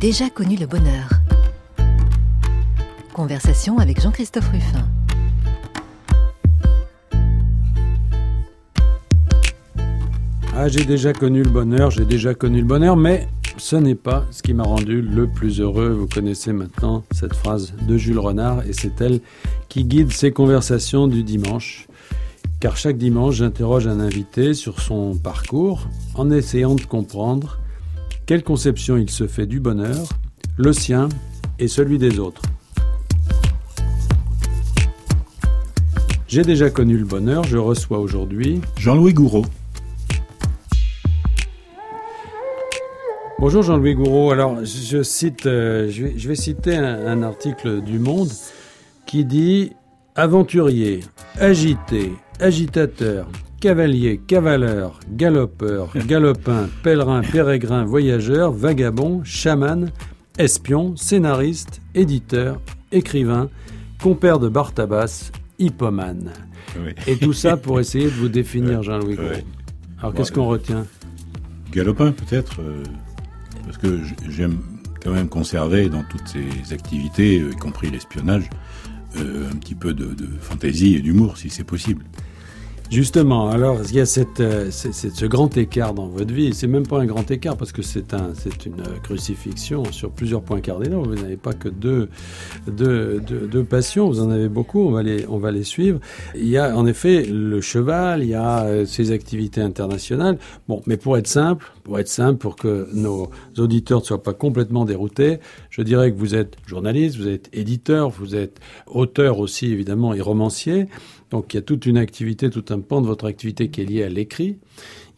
Déjà connu le bonheur. Conversation avec Jean-Christophe Ruffin. Ah, j'ai déjà connu le bonheur, j'ai déjà connu le bonheur, mais ce n'est pas ce qui m'a rendu le plus heureux. Vous connaissez maintenant cette phrase de Jules Renard et c'est elle qui guide ces conversations du dimanche. Car chaque dimanche, j'interroge un invité sur son parcours en essayant de comprendre quelle conception il se fait du bonheur, le sien et celui des autres? J'ai déjà connu le bonheur, je reçois aujourd'hui Jean-Louis Gouraud. Bonjour Jean-Louis Gouraud. Alors, je cite, euh, je, vais, citer un, un, article du Monde qui dit aventurier, agité, agitateur, cavalier, cavaleur, galopeur, galopin, pèlerin, pérégrin, voyageur, vagabond, chaman, espion, scénariste, éditeur, écrivain, compère de Bartabas, hippomane. Et tout ça pour essayer de vous définir, Jean-Louis. Alors, qu'est-ce qu'on retient? Galopin, peut-être. Euh, parce que j'aime quand même conserver dans toutes ces activités, euh, y compris l'espionnage, euh, un petit peu de, de fantaisie et d'humour, si c'est possible. Justement, alors il y a cette, euh, ce grand écart dans votre vie. C'est même pas un grand écart parce que c'est un, une crucifixion sur plusieurs points cardinaux. Vous n'avez pas que deux, deux, deux, passions, vous en avez beaucoup. On va les, on va les suivre. Il y a en effet le cheval, il y a euh, ces activités internationales. Bon, mais pour être simple, pour être simple, pour que nos auditeurs ne soient pas complètement déroutés, je dirais que vous êtes journaliste, vous êtes éditeur, vous êtes auteur aussi évidemment et romancier. Donc il y a toute une activité, tout un pan de votre activité qui est lié à l'écrit.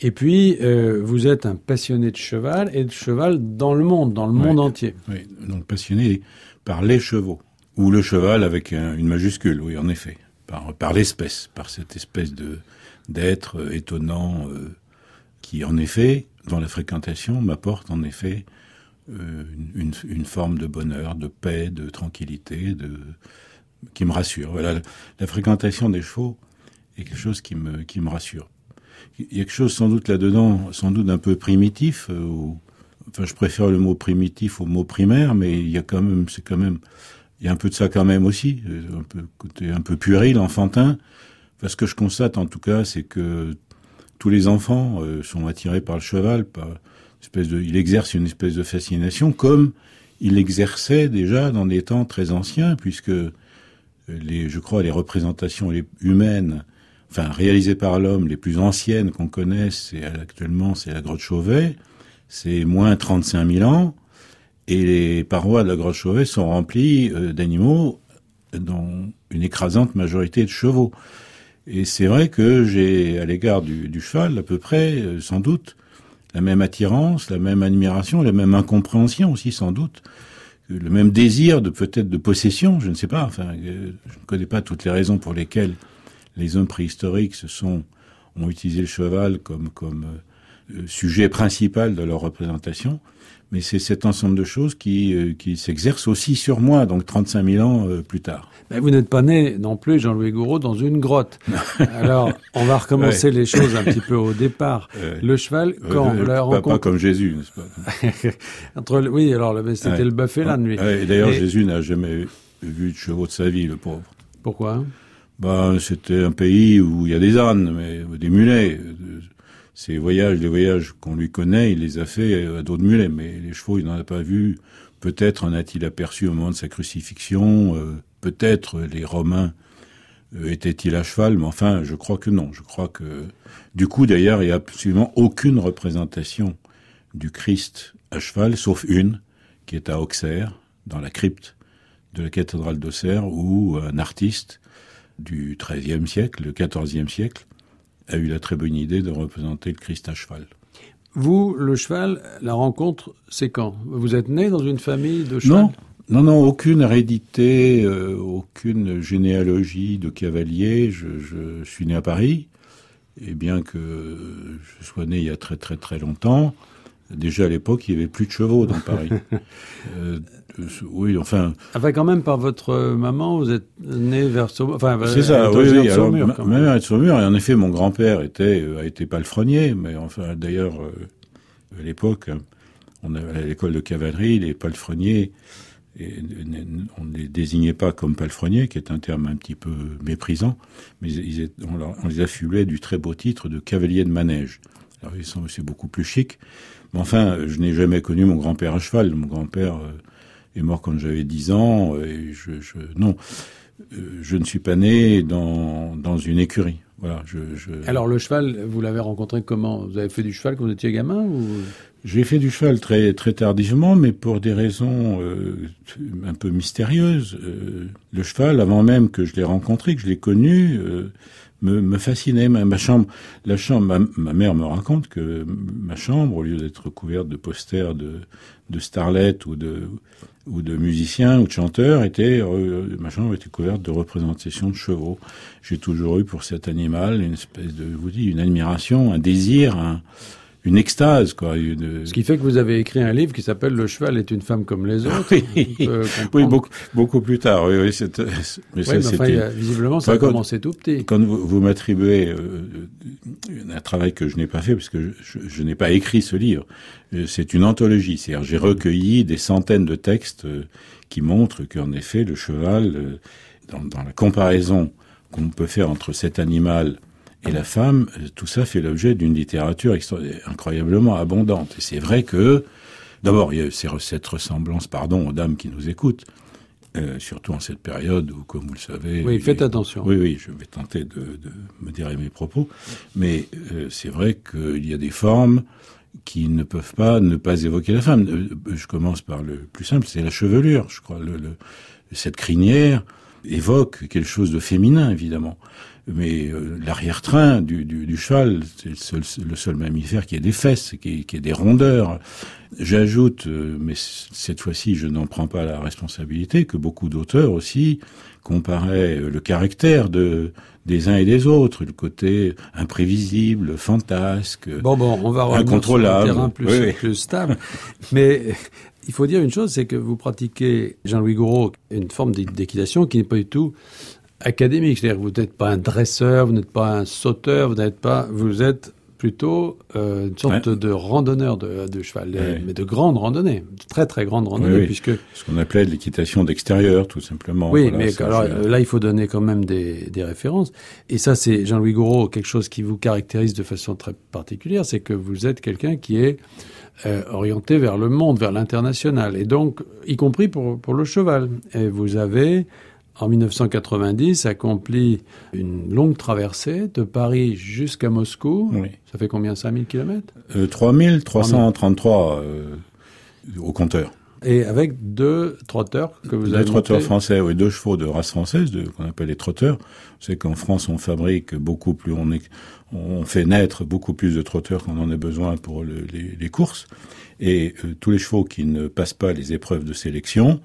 Et puis, euh, vous êtes un passionné de cheval et de cheval dans le monde, dans le monde entier. Oui, donc passionné par les chevaux. Ou le cheval avec une majuscule, oui, en effet. Par, par l'espèce, par cette espèce de d'être euh, étonnant euh, qui, en effet, dans la fréquentation, m'apporte en effet une, une, forme de bonheur, de paix, de tranquillité, de, qui me rassure. Voilà, la fréquentation des chevaux est quelque chose qui me, qui me rassure. Il y a quelque chose sans doute là-dedans, sans doute un peu primitif. Euh, enfin, je préfère le mot primitif au mot primaire, mais il y a quand même, c'est quand même, il y a un peu de ça quand même aussi, euh, un peu côté un peu puéril, enfantin. Enfin, ce que je constate en tout cas, c'est que tous les enfants euh, sont attirés par le cheval, par espèce de, il exerce une espèce de fascination, comme il exerçait déjà dans des temps très anciens, puisque je crois, les représentations humaines, enfin réalisées par l'homme, les plus anciennes qu'on connaisse, c'est actuellement c'est la grotte Chauvet, c'est moins 35 000 ans, et les parois de la grotte Chauvet sont remplies euh, d'animaux dont une écrasante majorité de chevaux. Et c'est vrai que j'ai à l'égard du, du, cheval à peu près, euh, sans doute, la même attirance, la même admiration, la même incompréhension aussi sans doute le même désir de peut-être de possession, je ne sais pas. Enfin, euh, je ne connais pas toutes les raisons pour lesquelles les hommes préhistoriques se sont ont utilisé le cheval comme comme euh, sujet principal de leur représentation. Mais c'est cet ensemble de choses qui, euh, qui s'exerce aussi sur moi, donc 35 000 ans plus tard. Mais vous n'êtes pas né non plus, Jean-Louis Gouraud, dans une grotte. Alors, on va recommencer les choses un petit peu au départ. Le cheval, quand euh, la rencontre... Pas, comme Jésus, n'est-ce pas Entre, Oui, alors c'était le buffet la nuit. et d'ailleurs, Jésus n'a jamais vu de chevaux de sa vie, le pauvre. Pourquoi? Ben, C'était un pays où il y a des ânes, mais des mulets. Ces voyages, les voyages qu'on lui connaît, il les a fait à d'autres mulets, mais les chevaux, il n'en a pas vu. Peut-être en a-t-il aperçu au moment de sa crucifixion. Euh, peut-être les Romains euh, étaient-ils à cheval, mais enfin, je crois que non. Je crois que, du coup, d'ailleurs, il n'y a absolument aucune représentation du Christ à cheval, sauf une, qui est à Auxerre, dans la crypte de la cathédrale d'Auxerre, où un artiste du XIIIe siècle, le XIVe siècle, a eu la très bonne idée de représenter le Christ à cheval. Vous, le cheval, la rencontre, c'est quand? Vous êtes né dans une famille de cheval? Non, non, non, aucune hérédité, euh, aucune généalogie de cavalier. Je, je, suis né à Paris, et bien que je sois né il y a très très très longtemps, déjà à l'époque il y avait plus de chevaux dans Paris. euh, oui, enfin. Enfin, quand même, par votre maman, vous êtes né vers Saumur. Enfin, c'est ça, oui, oui. Alors, ma, ma, mère est de Saumur, et en effet, mon grand-père était, euh, a été palefrenier, mais enfin, d'ailleurs, euh, à l'époque, On à l'école de cavalerie, les palefreniers, et on ne les désignait pas comme palefreniers, qui est un terme un petit peu méprisant, mais ils, on, les affublait du très beau titre de cavalier de manège. Alors ils sont c'est beaucoup plus chic. Mais enfin, je n'ai jamais connu mon grand-père à cheval. Mon grand-père euh, est mort quand j'avais 10 ans. Et je, je non, euh, je ne suis pas né dans, dans une écurie. Voilà, je, je... Alors le cheval, vous l'avez rencontré comment? Vous avez fait du cheval quand vous étiez gamin ou? J'ai fait du cheval très très tardivement, mais pour des raisons euh, un peu mystérieuses. Euh, le cheval, avant même que je l'ai rencontré, que je l'ai connu, euh, me, fascinait. Ma, ma, chambre, la chambre, ma, mère me raconte que ma chambre, au lieu d'être couverte de posters de, de starlet ou de ou de musiciens ou de chanteurs était euh, ma chambre était couverte de représentations de chevaux. J'ai toujours eu pour cet animal une espèce de vous dis une admiration, un désir, un, une extase quoi. Une... Ce qui fait que vous avez écrit un livre qui s'appelle Le cheval est une femme comme les autres. oui, beaucoup, beaucoup plus tard. Oui, oui, c'est, mais ça, enfin, a, visiblement, ça a commencé tout petit. Quand vous, vous m'attribuez euh, un travail que je n'ai pas fait parce que je, je, je n'ai pas écrit ce livre, euh, c'est une anthologie. C'est-à-dire, j'ai recueilli des centaines de textes euh, qui montrent qu'en effet, le cheval, dans, dans la comparaison qu'on peut faire entre cet animal et la femme, tout ça fait l'objet d'une littérature incroyablement abondante. Et c'est vrai que, d'abord, il y a cette ressemblance, pardon, aux dames qui nous écoutent, euh, surtout en cette période où, comme vous le savez... Oui, faites attention. Oui, oui, je vais tenter de, de modérer mes propos. Mais euh, c'est vrai qu'il y a des formes qui ne peuvent pas ne pas évoquer la femme. Euh, je commence par le plus simple, c'est la chevelure, je crois. Le, le, cette crinière évoque quelque chose de féminin, évidemment mais euh, l'arrière-train du, du, du, cheval, c'est le seul, le seul, mammifère qui ait des fesses, qui, qui ait des rondeurs. J'ajoute, euh, mais cette fois-ci je n'en prends pas la responsabilité, que beaucoup d'auteurs aussi comparaient euh, le caractère de, des uns et des autres, le côté imprévisible, fantasque, bon, bon, on va incontrôlable, sur un terrain plus, oui. plus stable. mais il faut dire une chose, c'est que vous pratiquez, Jean-Louis Gouraud, une forme d'équitation qui n'est pas du tout académique. C'est-à-dire que vous n'êtes pas un dresseur, vous n'êtes pas un sauteur, vous n'êtes pas, vous êtes plutôt euh, une sorte ouais. de randonneur de, de cheval, ouais. mais de grande randonnée, de très très grande randonnée, oui, oui. puisque ce qu'on appelait de l'équitation d'extérieur, tout simplement. Oui, voilà, mais alors, là, il faut donner quand même des, des références. Et ça, c'est Jean-Louis Gouraud, quelque chose qui vous caractérise de façon très particulière, c'est que vous êtes quelqu'un qui est euh, orienté vers le monde, vers l'international, et donc y compris pour pour le cheval. Et vous avez en 1990, accomplit une longue traversée de Paris jusqu'à Moscou. Oui. Ça fait combien? 5000 km euh, 3333 euh, au compteur. Et avec deux trotteurs que vous deux avez trotteurs montés. français, oui, deux chevaux de race française, qu'on appelle les trotteurs. C'est qu'en France, on fabrique beaucoup plus, on, est, on fait naître beaucoup plus de trotteurs qu'on en a besoin pour le, les, les, courses. Et euh, tous les chevaux qui ne passent pas les épreuves de sélection,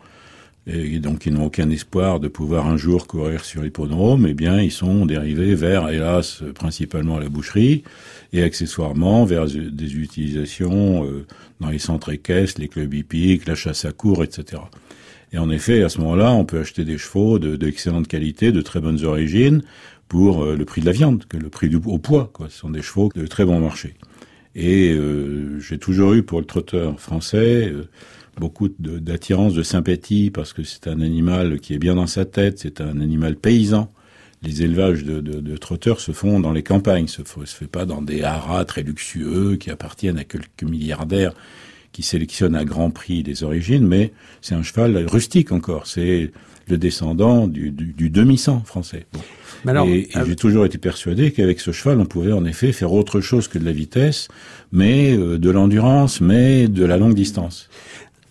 et donc ils n'ont aucun espoir de pouvoir un jour courir sur l'hippodrome, eh bien ils sont dérivés vers, hélas, principalement la boucherie, et accessoirement vers des utilisations euh, dans les centres équestres, les clubs hippiques, la chasse à cours, etc. Et en effet, à ce moment-là, on peut acheter des chevaux d'excellente de, qualité, de très bonnes origines, pour euh, le prix de la viande, que le prix du au poids. Quoi. Ce sont des chevaux de très bon marché. Et euh, j'ai toujours eu pour le trotteur français euh, beaucoup d'attirance, de, de, sympathie, parce que c'est un animal qui est bien dans sa tête, c'est un animal paysan. Les élevages de, de, de, trotteurs se font dans les campagnes, se, se fait pas dans des haras très luxueux qui appartiennent à quelques milliardaires qui sélectionnent à grand prix les origines, mais c'est un cheval rustique encore. C'est le descendant du, du, du demi-sang français. Bon. Alors, et, et euh... j'ai toujours été persuadé qu'avec ce cheval, on pouvait en effet faire autre chose que de la vitesse, mais euh, de l'endurance, mais de la longue distance.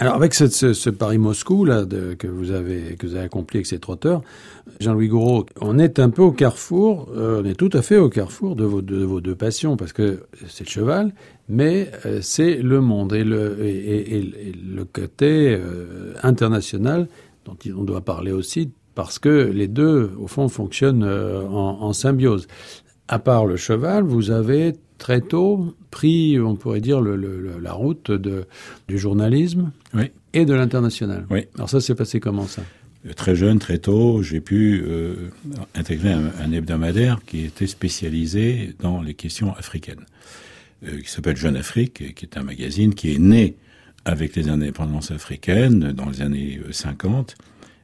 Alors avec ce, ce, ce Paris-Moscou là que vous avez que vous avez accompli avec ces trotteurs, Jean-Louis Gouraud, on est un peu au carrefour, euh, on est tout à fait au carrefour de vos, de vos deux passions parce que c'est le cheval, mais euh, c'est le monde et le le côté euh, international dont on doit parler aussi parce que les deux au fond fonctionnent en, en symbiose. À part le cheval, vous avez très tôt pris, on pourrait dire, le, le, la route de, du journalisme oui. et de l'international. Oui. Alors ça s'est passé comment ça? Très jeune, très tôt, j'ai pu euh, intégrer un, un, hebdomadaire qui était spécialisé dans les questions africaines, euh, qui s'appelle Jeune Afrique, qui est un magazine qui est né avec les indépendances africaines dans les années 50.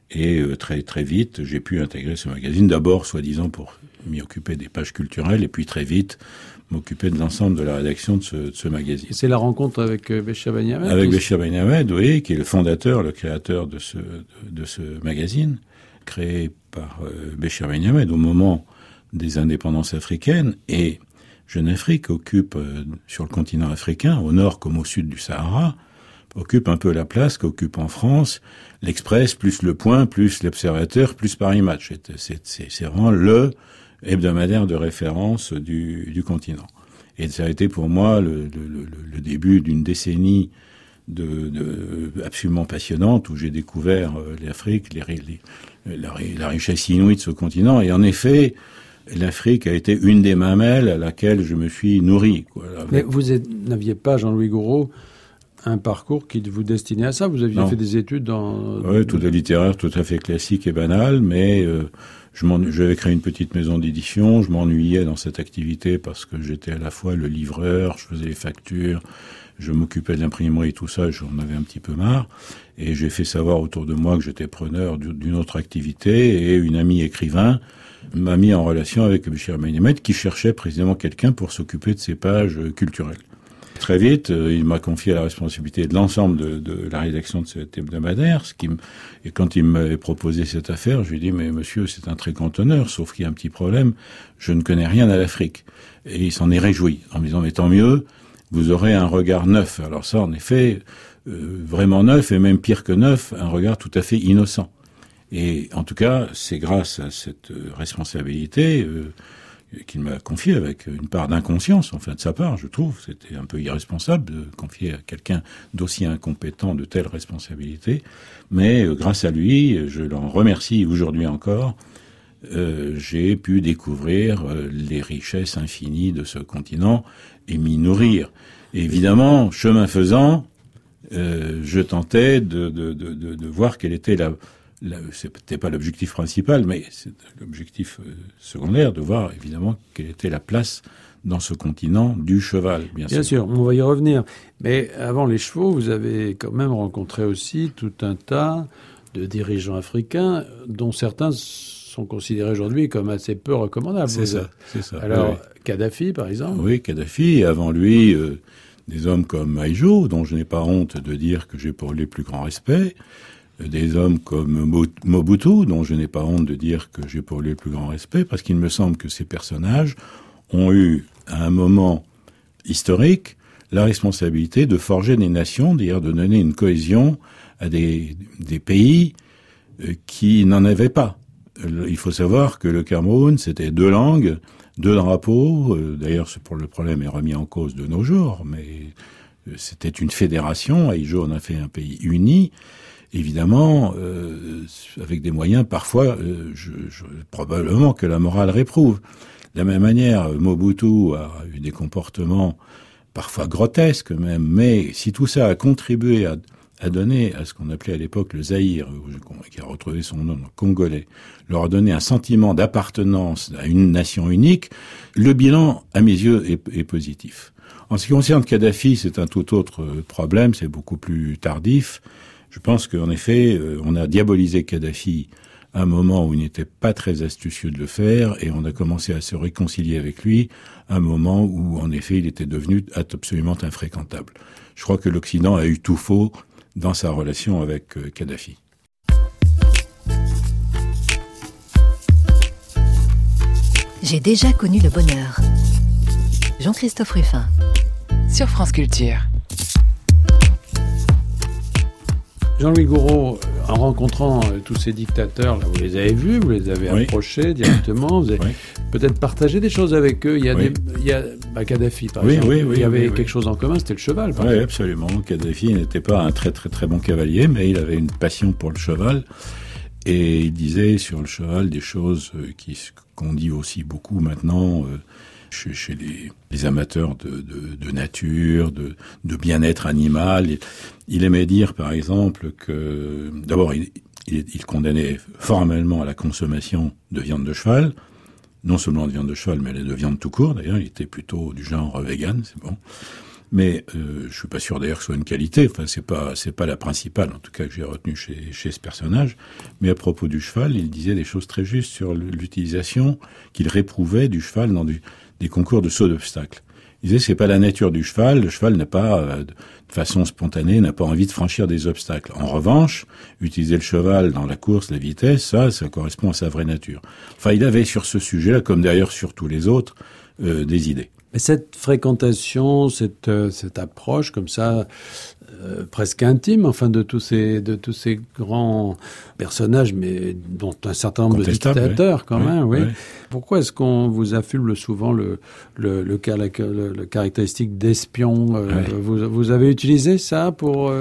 Et très très vite, j'ai pu intégrer ce magazine, d'abord soi-disant pour m'y occuper des pages culturelles, et puis très vite m'occuper de l'ensemble de la rédaction de ce, de ce magazine. C'est la rencontre avec euh, Béchir Ben Avec Béchir Ben oui, qui est le fondateur, le créateur de ce, de, ce magazine, créé par euh, Béchir Ben au moment des indépendances africaines. Et Jeune Afrique occupe, euh, sur le continent africain, au nord comme au sud du Sahara, occupe un peu la place qu'occupe en France l'Express, plus Le Point, plus l'Observateur, plus Paris Match. C'est vraiment le hebdomadaire de référence du, du continent. Et ça a été pour moi le, le, début d'une décennie de, absolument passionnante où j'ai découvert euh, l'Afrique, la, richesse inouïe de ce continent. Et en effet, l'Afrique a été une des mamelles à laquelle je me suis nourri. Mais vous n'aviez pas, Jean-Louis Gouraud, un parcours qui vous destinait à ça Vous aviez fait des études dans... Oui, tout de littéraire, tout à fait classique et banal, mais... Euh, j'avais créé une petite maison d'édition, je m'ennuyais dans cette activité parce que j'étais à la fois le livreur, je faisais les factures, je m'occupais de l'imprimerie et tout ça, j'en avais un petit peu marre. Et j'ai fait savoir autour de moi que j'étais preneur d'une autre activité et une amie écrivain m'a mis en relation avec Michel Magnemet qui cherchait précisément quelqu'un pour s'occuper de ses pages culturelles. Très vite, euh, il m'a confié la responsabilité de l'ensemble de, de, la rédaction de cet hebdomadaire. Ce qui et quand il m'avait proposé cette affaire, je lui ai dit, mais monsieur, c'est un très grand honneur, sauf qu'il y a un petit problème, je ne connais rien à l'Afrique. Et il s'en est réjoui, en me disant, mais tant mieux, vous aurez un regard neuf. Alors ça, en effet, euh, vraiment neuf, et même pire que neuf, un regard tout à fait innocent. Et en tout cas, c'est grâce à cette euh, responsabilité euh, qu'il m'a confié avec une part d'inconscience, enfin de sa part, je trouve. C'était un peu irresponsable de confier à quelqu'un d'aussi incompétent de telles responsabilités. Mais euh, grâce à lui, je l'en remercie aujourd'hui encore, euh, j'ai pu découvrir euh, les richesses infinies de ce continent et m'y nourrir. évidemment, chemin faisant, je tentais de, de, voir quelle était la, c'était pas l'objectif principal, mais c'est l'objectif euh, secondaire de voir évidemment quelle était la place dans ce continent du cheval, bien, bien sûr. on va y revenir. Mais avant les chevaux, vous avez quand même rencontré aussi tout un tas de dirigeants africains dont certains sont considérés aujourd'hui comme assez peu recommandables. C'est ça, c'est ça. Alors, Kadhafi, par exemple Oui, Kadhafi, avant lui, euh, des hommes comme Maïjo, dont je n'ai pas honte de dire que j'ai pour les plus grands respects, des hommes comme Mobutu, dont je n'ai pas honte de dire que j'ai pour lui le plus grand respect, parce qu'il me semble que ces personnages ont eu, à un moment historique, la responsabilité de forger des nations, d'ailleurs de donner une cohésion à des, pays euh, qui n'en avaient pas. Il faut savoir que le Cameroun, c'était deux langues, deux drapeaux. Euh, d'ailleurs, le problème est remis en cause de nos jours, mais euh, c'était une fédération. Aïjo en a fait un pays uni évidemment, euh, avec des moyens parfois, euh, je, je, probablement que la morale réprouve. De la même manière, Mobutu a eu des comportements parfois grotesques même, mais si tout ça a contribué à, à donner à ce qu'on appelait à l'époque le Zaïre, qui a retrouvé son nom congolais, leur a donné un sentiment d'appartenance à une nation unique, le bilan, à mes yeux, est, est positif. En ce qui concerne Kadhafi, c'est un tout autre problème, c'est beaucoup plus tardif. Je pense qu'en effet, euh, on a diabolisé Kadhafi à un moment où il n'était pas très astucieux de le faire, et on a commencé à se réconcilier avec lui à un moment où, en effet, il était devenu absolument infréquentable. Je crois que l'Occident a eu tout faux dans sa relation avec euh, Kadhafi. J'ai déjà connu le bonheur. Jean-Christophe Ruffin. Sur France Culture. Jean-Louis Gouraud, en rencontrant euh, tous ces dictateurs, là, vous les avez vus, vous les avez oui. approchés directement, vous avez oui. peut-être partagé des choses avec eux. Il y a, oui. des, il y a bah, Kadhafi, par exemple. il y avait quelque chose en commun, c'était le cheval. Oui, absolument. Kadhafi n'était pas un très très très bon cavalier, mais il avait une passion pour le cheval. Et il disait sur le cheval des choses euh, qui qu'on dit aussi beaucoup maintenant. Euh, chez, les, amateurs de, nature, de, bien-être animal. Il, aimait dire, par exemple, que d'abord, il, condamnait formellement à la consommation de viande de cheval, non seulement de viande de cheval, mais de viande tout court. D'ailleurs, il était plutôt du genre vegan, c'est bon. Mais euh, je suis pas sûr d'ailleurs que ce soit une qualité. Enfin, c'est pas c'est pas la principale, en tout cas que j'ai retenu chez chez ce personnage. Mais à propos du cheval, il disait des choses très justes sur l'utilisation qu'il réprouvait du cheval dans du, des concours de saut d'obstacles. Il disait c'est pas la nature du cheval. Le cheval n'a pas euh, de façon spontanée n'a pas envie de franchir des obstacles. En revanche, utiliser le cheval dans la course, la vitesse, ça, ça correspond à sa vraie nature. Enfin, il avait sur ce sujet-là, comme d'ailleurs sur tous les autres, euh, des idées. Mais cette fréquentation, cette, euh, cette approche comme ça, euh, presque intime, enfin, de tous ces, de tous ces grands personnages, mais dont un certain nombre de dictateurs quand même, oui. Pourquoi est-ce qu'on vous affuble souvent le, le, le, le, caractéristique d'espion euh, vous, vous avez utilisé ça pour,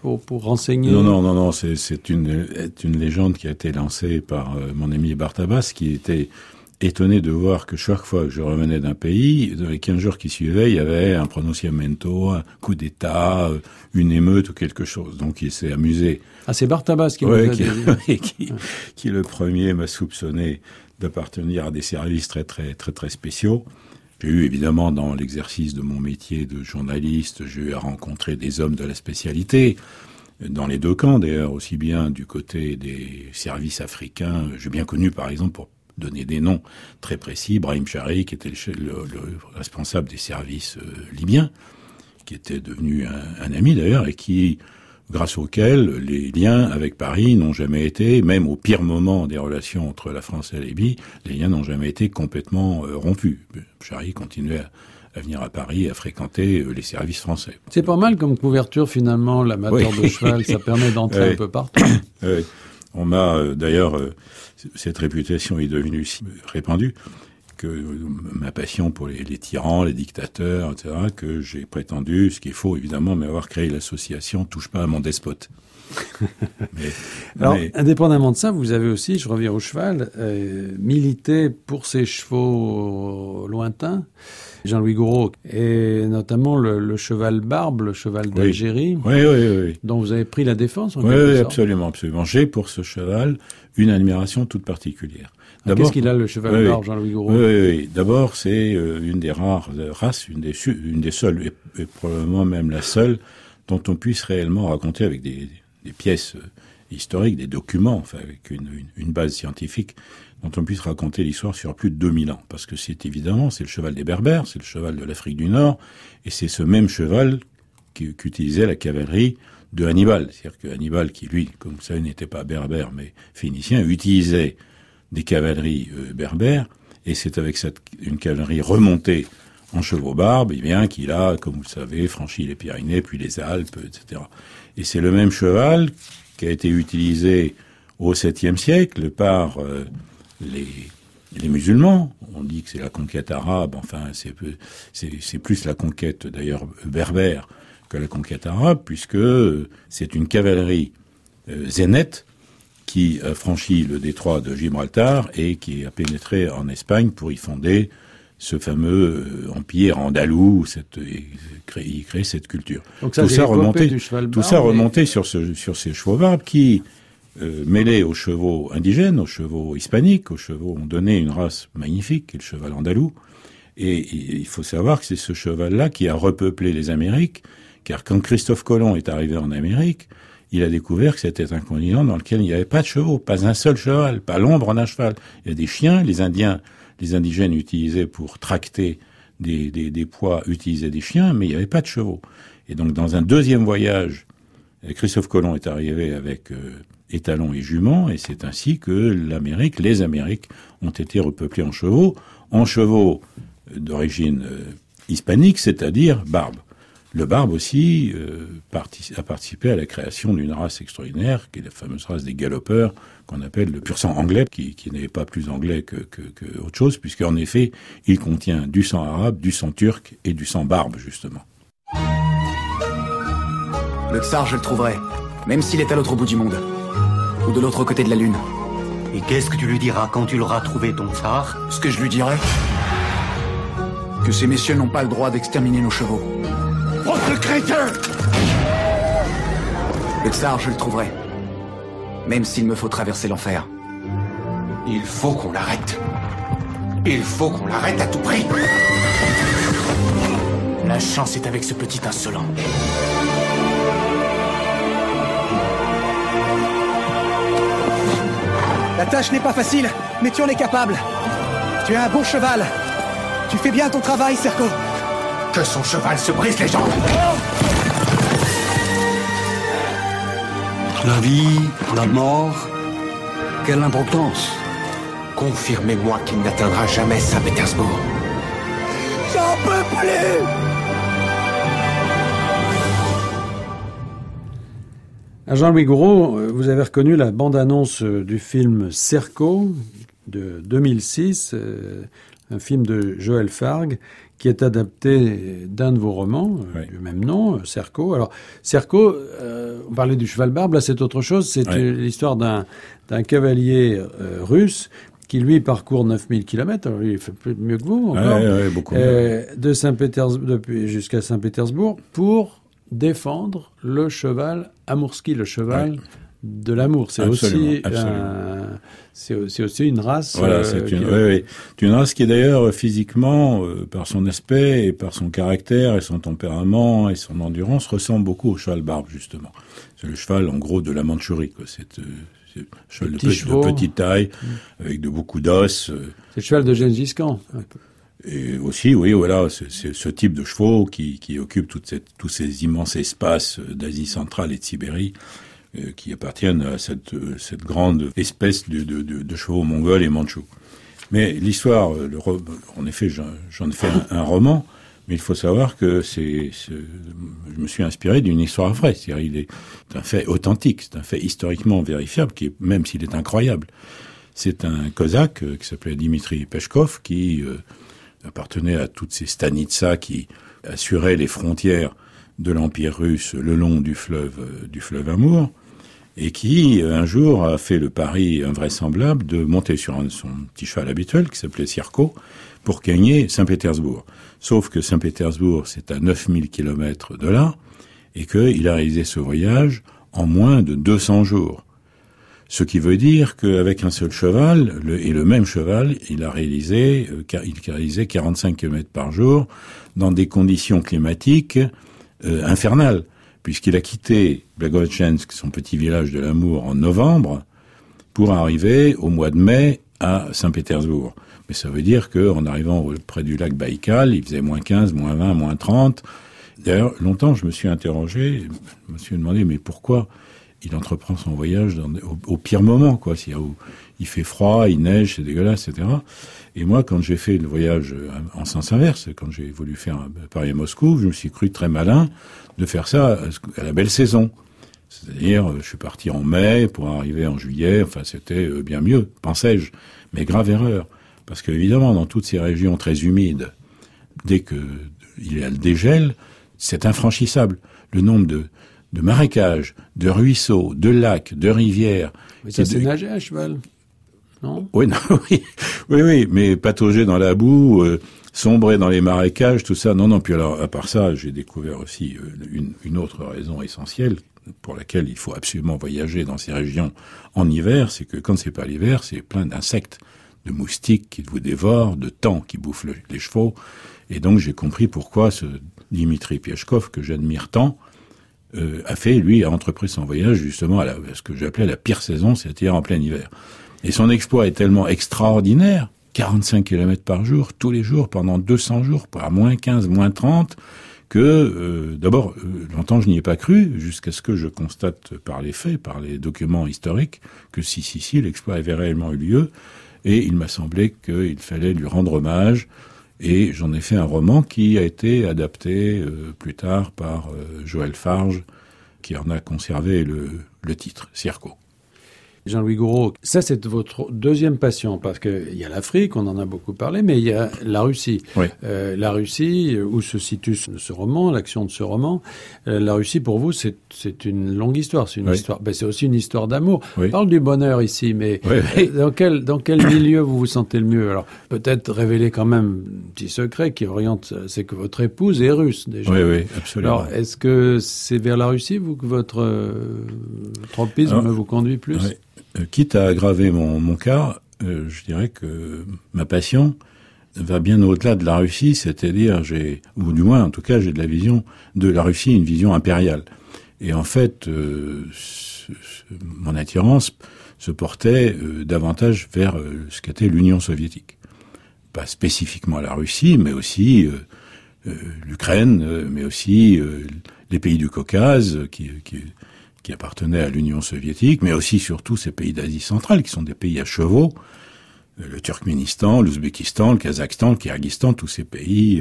pour, pour renseigner? Non, non, non, non, c'est une, une légende qui a été lancée par mon ami Bartabas, qui était étonné de voir que chaque fois que je revenais d'un pays, dans les 15 jours qui suivaient, il y avait un prononciamento, un coup d'État, euh, une émeute ou quelque chose. Donc il s'est amusé. Ah, c'est Bartabas qui, ouais, qui, qui, qui, le premier m'a soupçonné d'appartenir à des services très très très très spéciaux. J'ai eu évidemment dans l'exercice de mon métier de journaliste, j'ai eu à rencontrer des hommes de la spécialité dans les deux camps d'ailleurs, aussi bien du côté des services africains. J'ai bien connu par exemple pour donner des noms très précis. Brahim Chari, qui était le, responsable des services euh, libyens, qui était devenu un, ami d'ailleurs, et qui, grâce auquel les liens avec Paris n'ont jamais été, même au pire moment des relations entre la France et la Libye, les liens n'ont jamais été complètement euh, rompus. Chari continuait à, venir à Paris, à fréquenter euh, les services français. C'est pas mal comme couverture finalement, l'amateur de cheval, ça permet d'entrer un peu partout. Oui. On m'a d'ailleurs cette réputation est devenue répandue que ma passion pour les, tyrans, les dictateurs, etc., que j'ai prétendu, ce qui est faux évidemment, mais avoir créé l'association Touche pas à mon despote. Alors, indépendamment de ça, vous avez aussi, je reviens au cheval, euh, milité pour ces chevaux lointains, Jean-Louis Gouraud, et notamment le, cheval Barbe, le cheval d'Algérie, oui. Oui, oui, dont vous avez pris la défense. En oui, absolument, absolument. J'ai pour ce cheval une admiration toute particulière. D'abord, qu'est-ce qu'il a le cheval Barbe, Jean-Louis Gouraud Oui, oui, D'abord, c'est euh, une des rares races, une des, une des seules, et, probablement même la seule, dont on puisse réellement raconter avec des, des pièces euh, historiques, des documents, enfin avec une, une, base scientifique, dont on puisse raconter l'histoire sur plus de 2000 ans. Parce que c'est évidemment, c'est le cheval des Berbères, c'est le cheval de l'Afrique du Nord, et c'est ce même cheval qu'utilisait la cavalerie de Hannibal. C'est-à-dire que Hannibal, qui lui, comme vous savez, n'était pas berbère, mais phénicien, utilisait des cavaleries euh, berbères, et c'est avec une cavalerie remontée en chevaux barbe, eh bien, qu'il a, comme vous le savez, franchi les Pyrénées, puis les Alpes, etc. Et c'est le même cheval qui a été utilisé au 7e siècle par euh, les, musulmans. On dit que c'est la conquête arabe, enfin c'est plus la conquête d'ailleurs berbère que la conquête arabe, puisque c'est une cavalerie euh, zénète qui a franchi le détroit de Gibraltar et qui a pénétré en Espagne pour y fonder ce fameux euh, empire andalou, cette, créer, créer cette culture. Donc ça, tout ça remontait, tout ça remontait sur, ce, sur ces chevaux barbes qui, euh, mêlés aux chevaux indigènes, aux chevaux hispaniques, aux chevaux ont donné une race magnifique, qui est le cheval andalou. Et, il faut savoir que c'est ce cheval-là qui a repeuplé les Amériques, car quand Christophe Colomb est arrivé en Amérique, il a découvert que c'était un continent dans lequel il n'y avait pas de chevaux, pas un seul cheval, pas l'ombre d'un cheval. Il y a des chiens, les Indiens les indigènes utilisaient pour tracter des, des, poids, utilisaient des chiens, mais il n'y avait pas de chevaux. Et donc dans un deuxième voyage, Christophe Colomb est arrivé avec euh, étalons et juments, et c'est ainsi que l'Amérique, les Amériques, ont été repeuplées en chevaux, en chevaux d'origine euh, hispanique, c'est-à-dire barbe. Le barbe aussi euh, a participé à la création d'une race extraordinaire, qui est la fameuse race des galopeurs, qu'on appelle le pur sang anglais, qui, n'est pas plus anglais que, que, que autre chose, puisqu'en effet, il contient du sang arabe, du sang turc et du sang barbe, justement. Le tsar, je le trouverai, même s'il est à l'autre bout du monde, ou de l'autre côté de la lune. Et qu'est-ce que tu lui diras quand tu l'auras trouvé, ton tsar? Ce que je lui dirai Que ces messieurs n'ont pas le droit d'exterminer nos chevaux. Votre crétin Le tsar, je le trouverai. Même s'il me faut traverser l'enfer. Il faut qu'on l'arrête. Il faut qu'on l'arrête à tout prix. La chance est avec ce petit insolent. La tâche n'est pas facile, mais tu en es capable. Tu as un bon cheval. Tu fais bien ton travail, Serco. Que son cheval se brise les jambes La vie, la mort, quelle importance. Confirmez-moi qu'il n'atteindra jamais Saint-Pétersbourg. J'en peux plus. À Jean-Louis Gouraud, vous avez reconnu la bande-annonce du film Cerco de 2006, euh, un film de Joël Fargue qui est adapté d'un de vos romans Ouais. du même nom, Cerco. Alors, Cerco, euh, on parlait du cheval barbe, là c'est autre chose, c'est euh, l'histoire d'un d'un cavalier euh, russe qui lui parcourt 9000 km, alors il fait plus- mieux que vous encore, beaucoup. mieux. euh, de Saint-Pétersbourg depuis jusqu'à Saint-Pétersbourg pour défendre le cheval Amourski, le cheval. De l'amour. C'est aussi c'est c'est aussi une race. Voilà, euh, c'est qui- une, race qui est d'ailleurs euh, physiquement, euh, par son aspect et par son caractère et son tempérament et son endurance, ressemble beaucoup au cheval barbe justement. C'est le cheval en gros de la Mandchourie, quoi. C'est euh, cheval de, petite taille, avec de beaucoup d'os. euh, C'est le cheval de Gengis Khan. et aussi, oui, voilà, c'est ce type de chevaux qui, qui occupe toute cette, tous ces immenses espaces euh, d'Asie centrale et de Sibérie, euh, qui appartiennent à cette, euh, cette grande espèce de, de, de, chevaux mongols et mandchous. Mais l'histoire, euh, en effet, j'en ai fait un, roman, mais il faut savoir que c'est, je me suis inspiré d'une histoire vraie. C'est-à-dire, il est un fait authentique, c'est un fait historiquement vérifiable, qui est, même s'il est incroyable. C'est un cosaque euh, qui s'appelait Dimitri Peshkov, qui euh, appartenait à toutes ces stanitsas qui assuraient les frontières de l'Empire russe le long du fleuve, euh, du fleuve Amour, et qui, euh, un jour, a fait le pari invraisemblable de monter sur son petit cheval habituel, qui s'appelait Sirko, pour gagner Saint-Pétersbourg. Sauf que Saint-Pétersbourg, c'est à 9000 kilomètres de là, et qu'il a réalisé ce voyage en moins de 200 jours. Ce qui veut dire qu'avec un seul cheval, et le même cheval, il a réalisé, euh, il a réalisé 45 km par jour dans des conditions climatiques euh, infernales, puisqu'il a quitté Blagovichensk, son petit village de l'amour, en novembre, pour arriver au mois de mai à Saint-Pétersbourg. Mais ça veut dire qu'en arrivant au- près du lac Baïkal, il faisait moins 15, moins 20, moins 30. D'ailleurs, longtemps, je me suis interrogé, je me suis demandé, mais pourquoi il entreprend son voyage au, au pire moment, quoi. s'il y a où il fait froid, il neige, c'est dégueulasse, etc. Et moi, quand j'ai fait le voyage euh, en sens inverse, quand j'ai voulu faire un Paris-Moscou, je me suis cru très malin de faire ça à à la belle saison. C'est-à-dire, euh, je suis parti en mai pour arriver en juillet. Enfin, c'était euh, bien mieux, pensais-je. Mais grave erreur. Parce que, évidemment, dans toutes ces régions très humides, dès que il y a le dégel, c'est infranchissable. Le nombre de, de marécages, de ruisseaux, de lacs, de rivières. Mais ça, c'est nager à cheval. Oui, oui, mais patauger dans la boue, euh, sombrer dans les marécages, tout ça. Non, non. Puis alors, à part ça, j'ai découvert aussi euh, une, autre raison essentielle pour laquelle il faut absolument voyager dans ces régions en hiver, c'est que quand c'est pas l'hiver, c'est plein d'insectes, de moustiques qui vous dévorent, de temps qui bouffent le- les chevaux. Et donc j'ai compris pourquoi ce Dimitri Pieshkov, que j'admire tant, euh, a fait, lui, a entrepris son voyage justement à ce que j'appelais la pire saison, c'est-à-dire en plein hiver. Et son exploit est tellement extraordinaire, 45 km par jour, tous les jours, pendant 200 jours, à moins 15, moins 30, que euh, d'abord, euh, longtemps je n'y ai pas cru, jusqu'à ce que je constate par les faits, par les documents historiques, que si, si, si, l'exploit avait réellement eu lieu, et il m'a semblé qu'il fallait lui rendre hommage, et j'en ai fait un roman qui a été adapté euh, plus tard par euh, Joël Farge, qui en a conservé le, le titre, Circo. Jean-Louis Gouraud, ça c'est votre deuxième passion, parce qu'il y a l'Afrique, on en a beaucoup parlé, mais il y a la Russie. Oui. Euh, la Russie, où se situe ce roman, l'action de ce roman, euh, la Russie pour vous c'est une longue histoire, c'est une Oui. histoire, ben, c'est aussi une histoire d'amour. Oui. On parle du bonheur ici, mais dans quel dans quel milieu vous vous sentez le mieux? Alors peut-être révéler quand même un petit secret qui oriente, c'est que votre épouse est russe déjà. Oui, oui, absolument. Alors, est-ce que c'est vers la Russie vous, que votre euh, tropisme Alors, vous conduit plus? Euh, quitte à aggraver mon, mon cas, euh, je dirais que ma passion va bien au-delà de la Russie, c'est-à-dire j'ai, ou du moins en tout cas j'ai de la vision de la Russie, une vision impériale. Et en fait, euh, mon attirance se portait euh, davantage vers euh, ce qu'était l'Union soviétique. Pas spécifiquement la Russie, mais aussi l'Ukraine, mais aussi les pays du Caucase qui, qui, qui appartenaient à l'Union soviétique, mais aussi surtout ces pays d'Asie centrale qui sont des pays à chevaux, le Turkménistan, l'Ouzbékistan, le Kazakhstan, le Kyrgyzstan, tous ces pays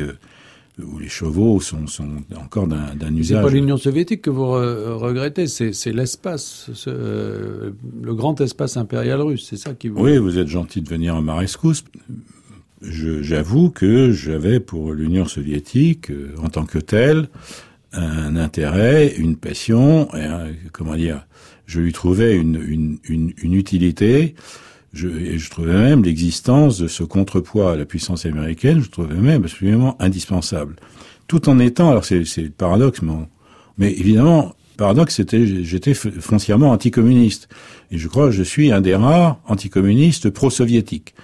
où les chevaux sont, sont encore d'un usage. C'est pas l'Union soviétique que vous regrettez, c'est l'espace, euh, le grand espace impérial russe, c'est ça qui vous. Oui, vous êtes gentil de venir à ma rescousse. J'avoue que j'avais pour l'Union soviétique, euh, en tant que telle, un intérêt, une passion, et comment dire, je lui trouvais une, une, une, une utilité je, et je trouvais même l'existence de ce contrepoids à la puissance américaine, je trouvais même absolument indispensable. Tout en étant, alors c'est le paradoxe, mais, mais évidemment, paradoxe, c'était j'étais foncièrement anticommuniste. Et je crois que je suis un des rares anticommunistes pro-soviétiques.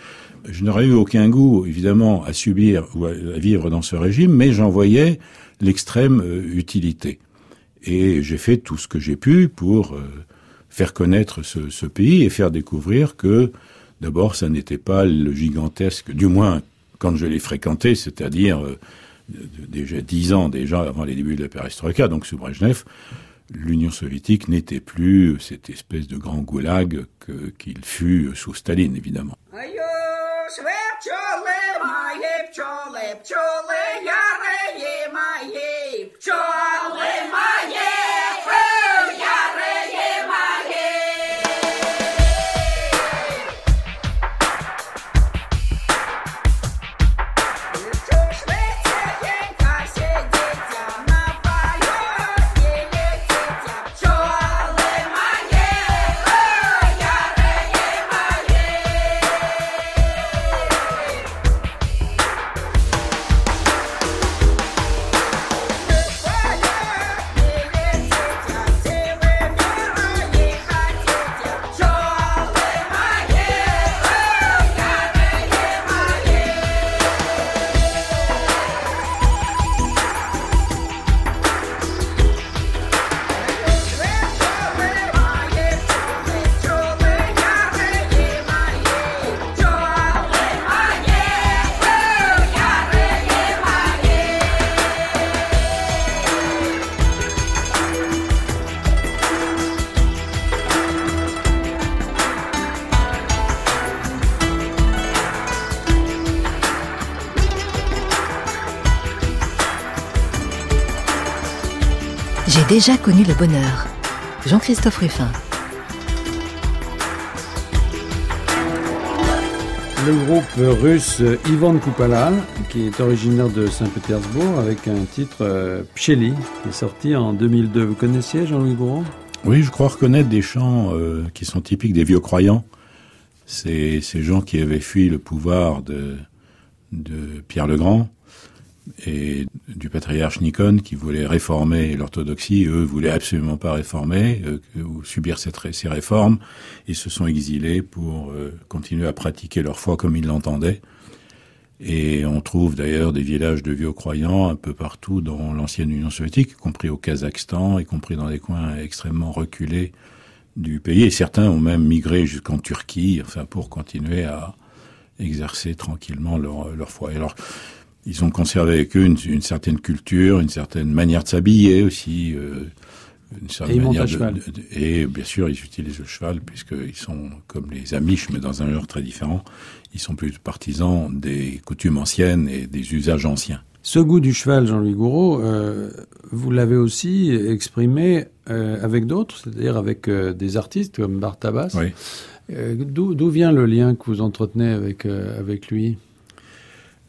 Je n'aurais eu aucun goût, évidemment, à subir ou à, vivre dans ce régime, mais j'en voyais l'extrême euh, utilité. Et j'ai fait tout ce que j'ai pu pour euh, faire connaître ce, pays et faire découvrir que d'abord ça n'était pas le gigantesque, du moins quand je l'ai fréquenté, c'est-à-dire euh, déjà dix ans déjà avant les débuts de la perestroïka, donc sous Brezhnev, l'Union soviétique n'était plus cette espèce de grand goulag qu'il fut sous Staline, évidemment. Déjà connu le bonheur. Jean-Christophe Ruffin. Le groupe russe Ivan Kupala, qui est originaire de Saint-Pétersbourg, avec un titre euh, Pcheli, qui est sorti en 2002. Vous connaissiez Jean-Louis Gouraud Oui, je crois reconnaître des chants euh, qui sont typiques des vieux croyants. C'est ces gens qui avaient fui le pouvoir de, de Pierre le Grand et du patriarche Nikon qui voulait réformer l'orthodoxie. Eux voulaient absolument pas réformer euh, ou subir ces réformes. Ils se sont exilés pour euh, continuer à pratiquer leur foi comme ils l'entendaient. Et on trouve d'ailleurs des villages de vieux croyants un peu partout dans l'ancienne Union soviétique, y compris au Kazakhstan, y compris dans des coins extrêmement reculés du pays. Et certains ont même migré jusqu'en Turquie, enfin pour continuer à exercer tranquillement leur, leur foi. alors, ils ont conservé avec eux une, certaine culture, une certaine manière de s'habiller aussi. Euh, une certaine et manière de, cheval. et bien sûr, ils utilisent le cheval puisqu'ils sont comme les Amish, mais dans un genre très différent. Ils sont plus partisans des coutumes anciennes et des usages anciens. Ce goût du cheval, Jean-Louis Gouraud, euh, vous l'avez aussi exprimé euh, avec d'autres, c'est-à-dire avec euh, des artistes comme Bartabas. Oui. D'où vient le lien que vous entretenez avec, avec lui?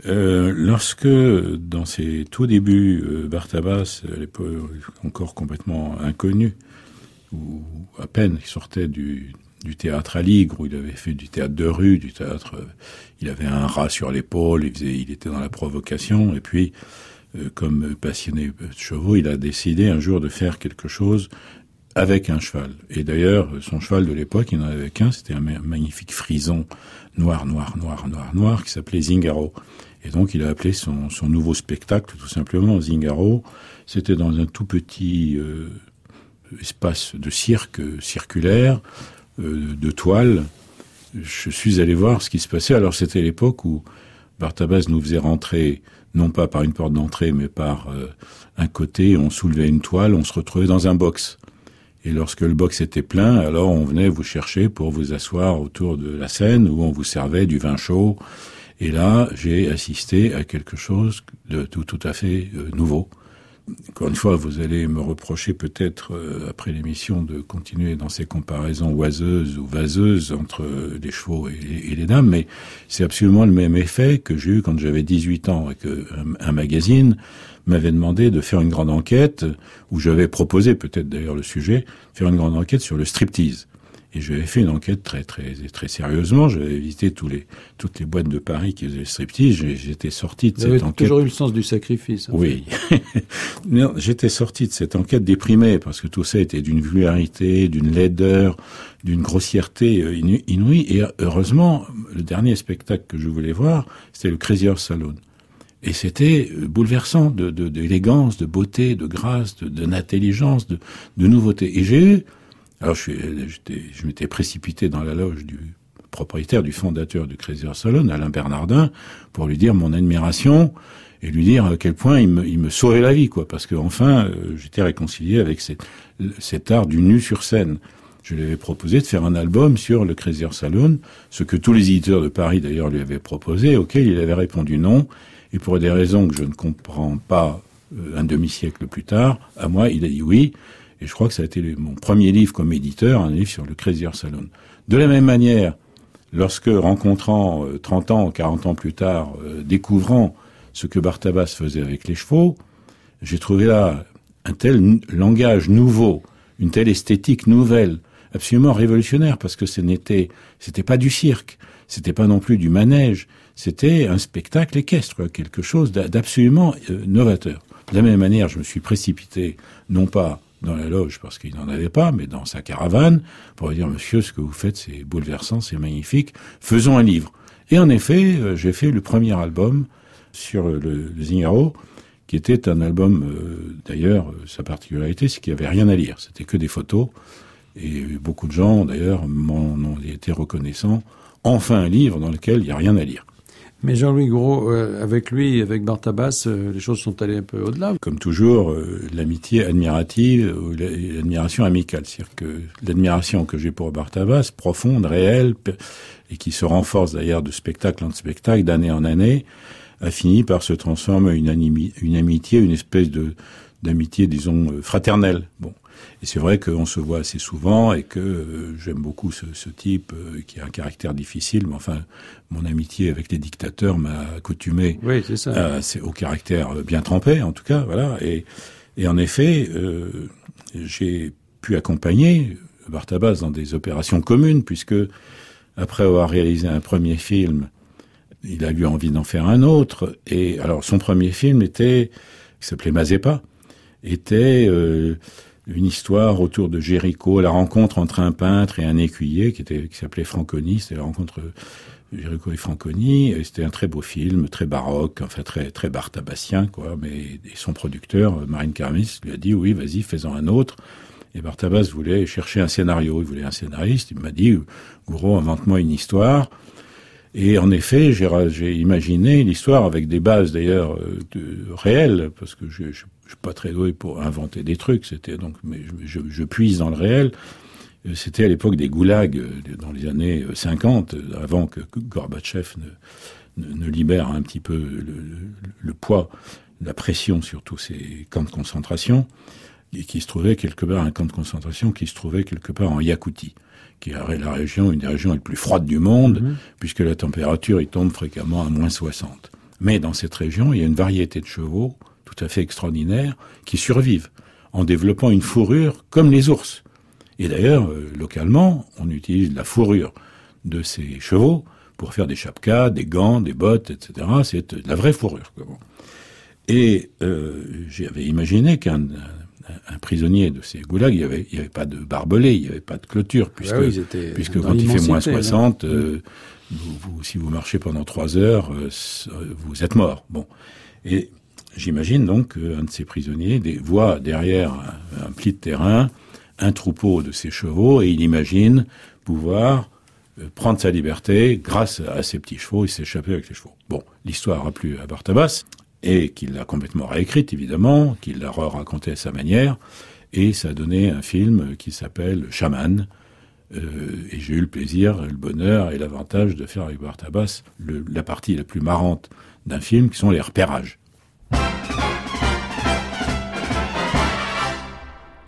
Euh, lorsque, dans ses tout débuts, euh, Bartabas, encore complètement inconnu, ou à peine, il sortait du, théâtre à Ligre, où il avait fait du théâtre de rue, du théâtre, euh, il avait un rat sur l'épaule, il, il était dans la provocation, et puis, comme passionné de chevaux, il a décidé un jour de faire quelque chose avec un cheval. Et d'ailleurs, son cheval de l'époque, il n'en avait qu'un, c'était un magnifique frison noir, noir, noir, noir, noir, qui s'appelait Zingaro. Et donc, il a appelé son, nouveau spectacle, tout simplement, Zingaro. C'était dans un tout petit euh, espace de cirque circulaire, euh, de toile. Je suis allé voir ce qui se passait. Alors, c'était l'époque où Bartabas nous faisait rentrer, non pas par une porte d'entrée, mais par euh, un côté, on soulevait une toile, on se retrouvait dans un box. Et lorsque le box était plein, alors on venait vous chercher pour vous asseoir autour de la scène où on vous servait du vin chaud. Et là, j'ai assisté à quelque chose de tout, tout à fait euh, nouveau. Encore une fois, vous allez me reprocher peut-être euh, après l'émission de continuer dans ces comparaisons oiseuses ou vaseuses entre les chevaux et, les dames, mais c'est absolument le même effet que j'ai eu quand j'avais 18 ans et que un magazine m'avait demandé de faire une grande enquête, où j'avais proposé peut-être d'ailleurs le sujet, faire une grande enquête sur le striptease. Et j'avais fait une enquête très très très sérieusement. J'avais visité tous les toutes les boîtes de Paris qui faisaient striptease. J'étais sorti de Vous cette avez enquête. toujours eu le sens du sacrifice. en Oui. Non, J'étais sorti de cette enquête déprimé parce que tout ça était d'une vulgarité, d'une laideur, d'une grossièreté euh, inouïe. Et heureusement, le dernier spectacle que je voulais voir, c'était le Crazy Horse Saloon. Et c'était euh, bouleversant de, de, d'élégance, de beauté, de grâce, de, d'intelligence, de, de nouveauté. Et j'ai eu, alors je, m'étais précipité dans la loge du propriétaire, du fondateur du Horse Salon, Alain Bernardin, pour lui dire mon admiration et lui dire à quel point il me, il sauvait la vie, quoi, parce que enfin, euh, j'étais réconcilié avec cet art du nu sur scène. Je lui avais proposé de faire un album sur le Horse Saloon, ce que tous les éditeurs de Paris d'ailleurs lui avaient proposé, auquel il avait répondu non. Et pour des raisons que je ne comprends pas euh, un demi-siècle plus tard, à moi, il a dit oui. Et je crois que ça a été mon premier livre comme éditeur, un livre sur le Crazy Horse Saloon. De la même manière, lorsque rencontrant euh, 30 ans, 40 ans plus tard, euh, découvrant ce que Bartabas faisait avec les chevaux, j'ai trouvé là un tel langage nouveau, une telle esthétique nouvelle, absolument révolutionnaire, parce que ce n'était, c'était pas du cirque, c'était pas non plus du manège, c'était un spectacle équestre, quelque chose d'a- d'absolument euh, novateur. De la même manière, je me suis précipité, non pas dans la loge parce qu'il n'en avait pas, mais dans sa caravane, pour dire, monsieur, ce que vous faites, c'est bouleversant, c'est magnifique, faisons un livre. Et en effet, euh, j'ai fait le premier album sur le, le Zingaro, qui était un album, euh, d'ailleurs, euh, sa particularité, c'est qu'il n'y avait rien à lire, c'était que des photos, et beaucoup de gens, d'ailleurs, m'en ont été reconnaissants. Enfin un livre dans lequel il n'y a rien à lire. Mais Jean-Louis Gros, euh, avec lui, avec Bartabas, euh, les choses sont allées un peu au-delà. Comme toujours, euh, l'amitié admirative l'admiration amicale. C'est-à-dire que l'admiration que j'ai pour Bartabas, profonde, réelle, et qui se renforce d'ailleurs de spectacle en spectacle, d'année en année, a fini par se transformer en une, une amitié, une espèce de d'amitié, disons, euh, fraternelle. Bon. Et c'est vrai qu'on se voit assez souvent et que euh, j'aime beaucoup ce, ce type euh, qui a un caractère difficile, mais enfin, mon amitié avec les dictateurs m'a accoutumé Oui, ça. euh, au caractère bien trempé, en tout cas, voilà. Et, et en effet, euh, j'ai pu accompagner Bartabas dans des opérations communes, puisque après avoir réalisé un premier film, il a eu envie d'en faire un autre. Et alors, son premier film était, qui s'appelait Mazepa, était euh, une histoire autour de Jéricho, la rencontre entre un peintre et un écuyer qui était qui s'appelait Franconi, c'était la rencontre Jéricho et Franconi, c'était un très beau film, très baroque, enfin très très bartabassien quoi, mais son producteur Marine Carmis lui a dit oui, vas-y, fais-en un autre. Et Bartabas voulait chercher un scénario, il voulait un scénariste, il m'a dit Gouraud, invente-moi une histoire. Et en effet, j'ai imaginé l'histoire avec des bases d'ailleurs euh, réelles, parce que je, je, je suis pas très doué pour inventer des trucs. C'était donc, mais je, je, je puise dans le réel. Euh, C'était à l'époque des goulags, euh, dans les années euh, 50, euh, avant que Gorbatchev ne, ne, ne libère un petit peu le, le, le poids, la pression sur tous ces camps de concentration, et qui se trouvait quelque part un camp de concentration qui se trouvait quelque part en Yakoutie qui est la région, une des régions les plus froides du monde, Mhm. puisque la température y tombe fréquemment à moins 60. Mais dans cette région, il y a une variété de chevaux tout à fait extraordinaire qui survivent en développant une fourrure comme les ours. Et d'ailleurs, euh, localement, on utilise la fourrure de ces chevaux pour faire des chapkas, des gants, des bottes, etc. C'est de la vraie fourrure. Et euh, j'avais imaginé qu'un un, prisonnier de ces goulags, il n'y avait, pas de barbelé, il n'y avait pas de clôture, puisque, Ah oui, puisque quand il fait moins l'immensité, là. 60, euh, vous, vous- si vous marchez pendant trois heures, c- euh, vous êtes mort. Bon. Et j'imagine donc qu'un de ces prisonniers voit derrière un, pli de terrain un troupeau de ses chevaux et il imagine pouvoir euh, prendre sa liberté grâce à ces petits chevaux et s'échapper avec les chevaux. Bon, l'histoire a plu à Bartabas et qu'il l'a complètement réécrite évidemment, qu'il l'a racontée à sa manière et ça a donné un film qui s'appelle Chaman. Euh, et j'ai eu le plaisir, le bonheur et l'avantage de faire avec Bartabas la partie la plus marrante d'un film qui sont les repérages.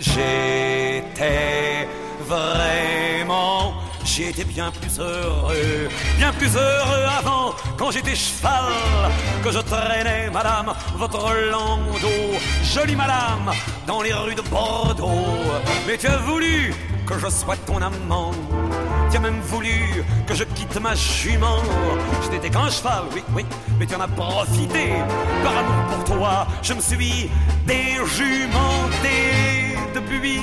J'étais vraiment, j'étais bien plus heureux, bien plus heureux avant, quand j'étais cheval, que je traînais, madame, votre landau, jolie madame, dans les rues de Bordeaux. Mais tu as voulu que je sois ton amant, tu as même voulu que je quitte ma jument. Je n'étais qu'un cheval, oui, oui, mais tu en as profité. Par amour pour toi, je me suis déjumenté depuis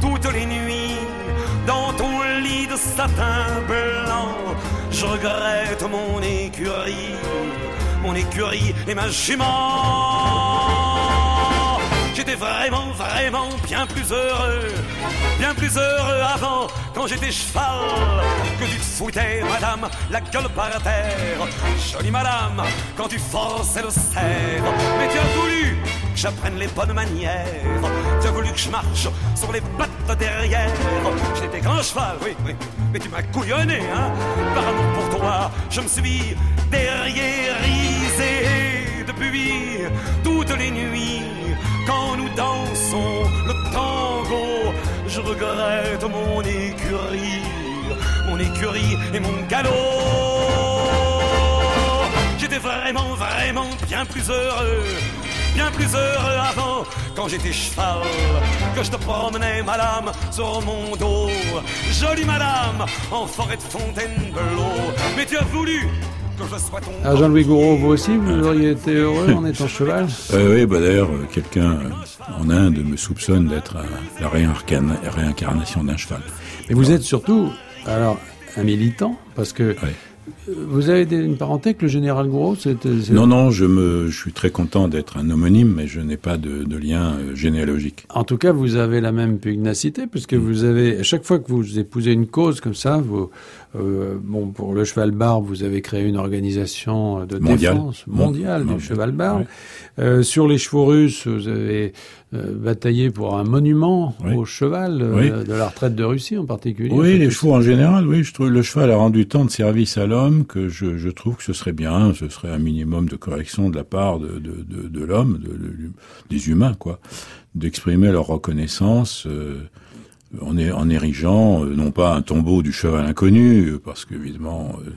toutes les nuits dans ton lit de satin blanc. Je regrette mon écurie, mon écurie et ma jument. J'étais vraiment, vraiment bien plus heureux, bien plus heureux avant quand j'étais cheval que tu te madame, la gueule par terre. Jolie madame, quand tu forçais le cerf, mais tu as voulu j'apprenne les bonnes manières. Tu as voulu que je marche sur les pattes derrière. J'étais grand cheval, oui, oui, mais tu m'as couillonné, hein. Par amour pour toi, je me suis derriérisé depuis toutes les nuits. Quand nous dansons le tango, je regrette mon écurie, mon écurie et mon galop. J'étais vraiment, vraiment bien plus heureux, bien plus heureux avant, quand j'étais cheval, que je te promenais, madame, sur mon dos. Jolie madame, en forêt de Fontainebleau. Mais tu as voulu que je sois ton. Ah, Jean-Louis Gouraud, vous aussi, vous auriez été heureux en étant cheval? Euh, oui, bah d'ailleurs, euh, quelqu'un euh, en Inde me soupçonne d'être euh, la réincarna- réincarnation d'un cheval. Et vous êtes surtout, alors, un militant, parce que Ouais. Vous avez une parenté avec le général c'est- Non, non, je me, je suis très content d'être un homonyme, mais je n'ai pas de, de lien euh, généalogique. En tout cas, vous avez la même pugnacité, puisque vous avez, à chaque fois que vous épousez une cause comme ça, vous, euh, bon, pour le cheval barbe, vous avez créé une organisation de Mondiale. défense mondiale Mon- du cheval barbe. Euh, sur les chevaux russes, vous avez euh, bataillé pour un monument Oui. au cheval, euh, Oui. de la retraite de Russie en particulier. Oui, les chevaux en général, oui, je trouve le cheval a rendu tant de service à l'homme que je, je trouve que ce serait bien, ce serait un minimum de correction de la part de, de, de, de l'homme, de, de- des humains, quoi, d'exprimer leur reconnaissance euh, en, é- en érigeant euh, non pas un tombeau du cheval inconnu, euh, parce qu'évidemment, euh,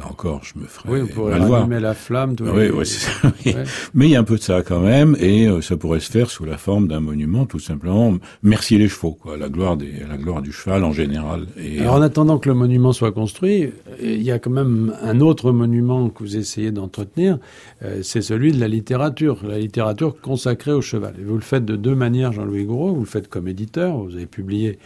là encore, je me ferais Oui, vous pourrez mal voir. la flamme. tous Oui, oui, c'est ça, oui. Ouais. Mais il y a un peu de ça quand même, et euh, ça pourrait se faire sous la forme d'un monument, tout simplement. Merci les chevaux, quoi, la gloire des, la gloire du cheval en général. Et Alors en attendant que le monument soit construit, euh, il y a quand même un autre monument que vous essayez d'entretenir, euh, c'est celui de la littérature, la littérature consacrée au cheval. Et vous le faites de deux manières, Jean-Louis Gouraud. Vous le faites comme éditeur, vous avez publié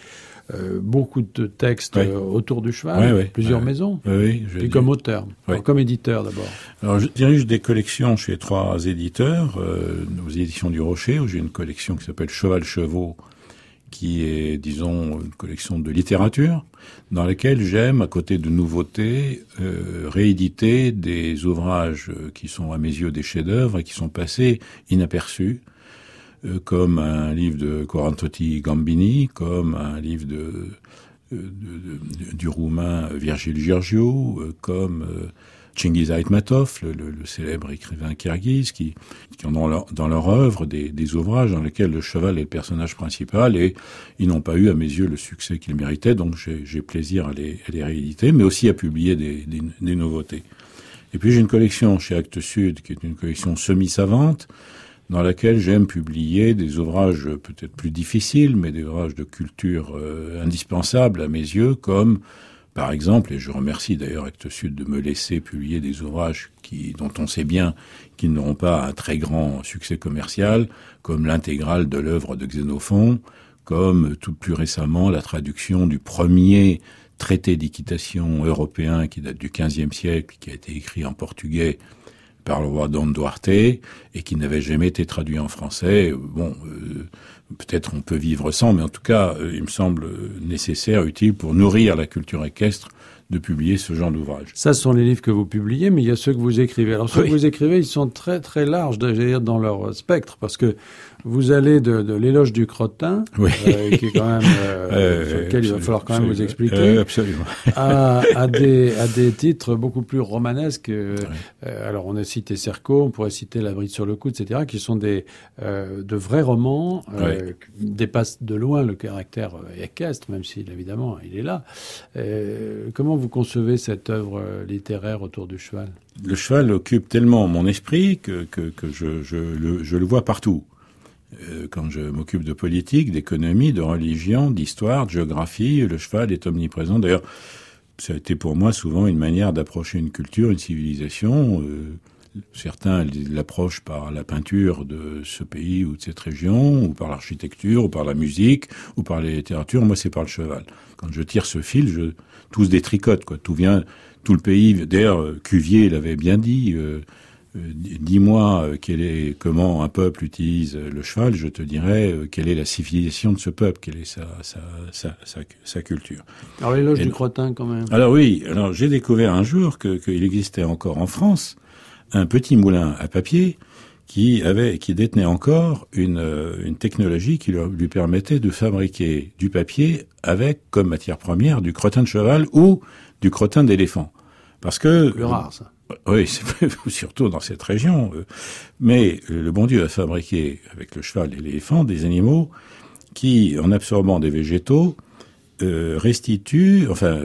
euh, beaucoup de textes Oui. euh, autour du cheval, plusieurs maisons. oui, je Puis comme auteur, comme éditeur d'abord. Alors, je dirige des collections chez trois éditeurs, euh, aux éditions du Rocher, où j'ai une collection qui s'appelle Cheval Chevaux, qui est, disons, une collection de littérature, dans laquelle j'aime, à côté de nouveautés, euh, rééditer des ouvrages qui sont à mes yeux des chefs-d'œuvre et qui sont passés inaperçus, comme un livre de Corantotti Gambini, comme un livre de, de- de- du roumain Virgile Giorgio, euh, comme euh, Chingiz Aitmatov, le, le- le célèbre écrivain kirghize, qui, qui ont dans leur, dans leur œuvre des, des ouvrages dans lesquels le cheval est le personnage principal et ils n'ont pas eu à mes yeux le succès qu'ils méritaient, donc j'ai plaisir à les, à les rééditer, mais aussi à publier des, des, des nouveautés. Et puis j'ai une collection chez Actes Sud, qui est une collection semi-savante, dans laquelle j'aime publier des ouvrages peut-être plus difficiles, mais des ouvrages de culture euh, indispensables à mes yeux, comme Par exemple, et je remercie d'ailleurs Actes Sud de me laisser publier des ouvrages dont on sait bien qu'ils n'auront pas un très grand succès commercial, comme l'intégrale de l'œuvre de Xénophon, comme tout plus récemment la traduction du premier traité d'équitation européen qui date du XVe siècle, qui a été écrit en portugais par le roi Don Duarte et qui n'avait jamais été traduit en français. Bon, euh, peut-être on peut vivre sans, mais en tout cas, euh, il me semble nécessaire, utile pour nourrir la culture équestre de publier ce genre d'ouvrage. Ça, ce sont les livres que vous publiez, mais il y a ceux que vous écrivez. Alors, ceux que vous écrivez, ils sont très, très larges, dire, dans leur spectre, parce que vous allez de, de l'éloge du crottin, oui. euh, qui est quand même euh, euh, sur lequel il va falloir quand même vous expliquer, euh, absolument. à, à, des, à des titres beaucoup plus romanesques. Euh, oui. alors on a cité Cerco, on pourrait citer La bride sur le coude, etc., qui sont des de vrais romans oui. qui dépassent de loin le caractère équestre, même si évidemment il est là. comment vous concevez cette œuvre littéraire autour du cheval? Le cheval occupe tellement mon esprit que, que, que je, je, le, je le vois partout quand je m'occupe de politique, d'économie, de religion, d'histoire, de géographie, le cheval est omniprésent. D'ailleurs, ça a été pour moi souvent une manière d'approcher une culture, une civilisation. Euh, certains l'approchent par la peinture de ce pays ou de cette région, ou par l'architecture, ou par la musique, ou par la littérature. Moi, c'est par le cheval. Quand je tire ce fil, je tous détricote. Quoi. Tout vient, tout le pays. D'ailleurs, Cuvier l'avait bien dit. Euh, dis-moi quel est, comment un peuple utilise le cheval, je te dirais quelle est la civilisation de ce peuple, quelle est sa, sa, sa, sa, sa culture. Alors l'éloge du crottin quand même. Alors oui, alors j'ai découvert un jour qu'il que existait encore en France un petit moulin à papier qui avait, qui détenait encore une, une technologie qui lui permettait de fabriquer du papier avec comme matière première du crottin de cheval ou du crottin d'éléphant. Parce que plus rare ça. Oui, surtout dans cette région. Mais le bon Dieu a fabriqué avec le cheval et l'éléphant des animaux qui, en absorbant des végétaux, euh, restituent, enfin,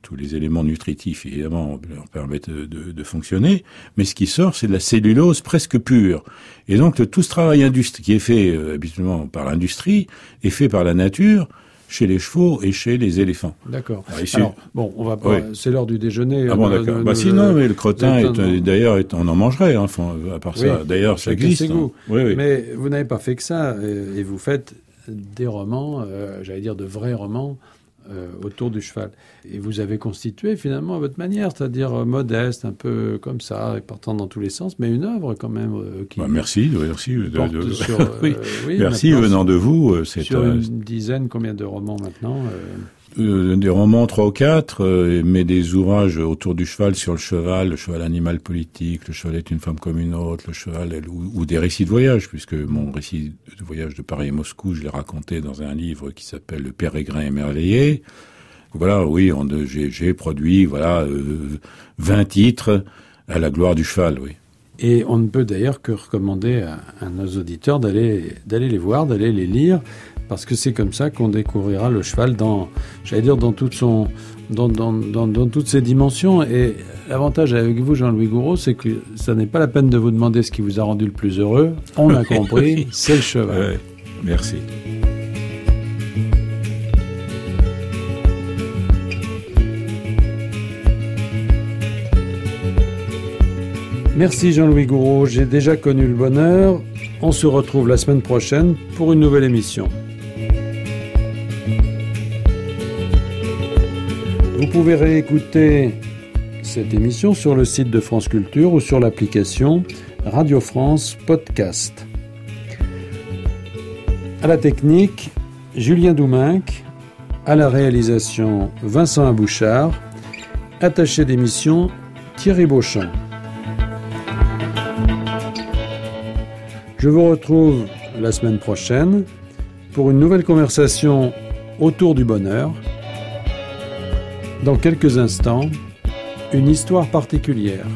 tous les éléments nutritifs évidemment leur permettent de, fonctionner, mais ce qui sort, c'est de la cellulose presque pure. Et donc tout ce travail qui est fait euh, habituellement par l'industrie est fait par la nature chez les chevaux et chez les éléphants. D'accord. Alors, bon, on va pas. Oui. C'est l'heure du déjeuner. Ah bon, d'accord. Bah, sinon, mais le crottin, est, d'ailleurs, on en mangerait. Hein, à part oui, ça, d'ailleurs, ça existe. Hein. Oui. Mais vous n'avez pas fait que ça, et vous faites des romans, euh, j'allais dire de vrais romans. Euh, autour du cheval. Et vous avez constitué finalement à votre manière, c'est-à-dire euh, modeste, un peu comme ça, et partant dans tous les sens, mais une œuvre quand même euh, qui. Bah, merci, merci. De, de... Sur, oui. oui. merci venant de vous. C'est sur une dizaine, combien de romans maintenant euh, des romans trois ou quatre, euh, mais des ouvrages autour du cheval sur le cheval, le cheval animal politique, le cheval est une femme comme une autre, le cheval ou, des récits de voyage, puisque mon récit de voyage de Paris et Moscou, je l'ai raconté dans un livre qui s'appelle Le Pérégrin émerveillé. Voilà, oui, j'ai produit voilà euh, 20 titres à la gloire du cheval, oui. Et on ne peut d'ailleurs que recommander à, à nos auditeurs d'aller d'aller les voir, d'aller les lire parce que c'est comme ça qu'on découvrira le cheval dans, j'allais dire, dans toute son, dans, dans, dans, toutes ses dimensions. Et l'avantage avec vous, Jean-Louis Gouraud, c'est que ça n'est pas la peine de vous demander ce qui vous a rendu le plus heureux. On a compris, c'est le cheval. Ouais, merci. Merci Jean-Louis Gouraud, j'ai déjà connu le bonheur. On se retrouve la semaine prochaine pour une nouvelle émission. Vous pouvez réécouter cette émission sur le site de France Culture ou sur l'application Radio France Podcast. À la technique, Julien Douminc. À la réalisation, Vincent Abouchard. Attaché d'émission, Thierry Beauchamp. Je vous retrouve la semaine prochaine pour une nouvelle conversation autour du bonheur. Dans quelques instants, une histoire particulière.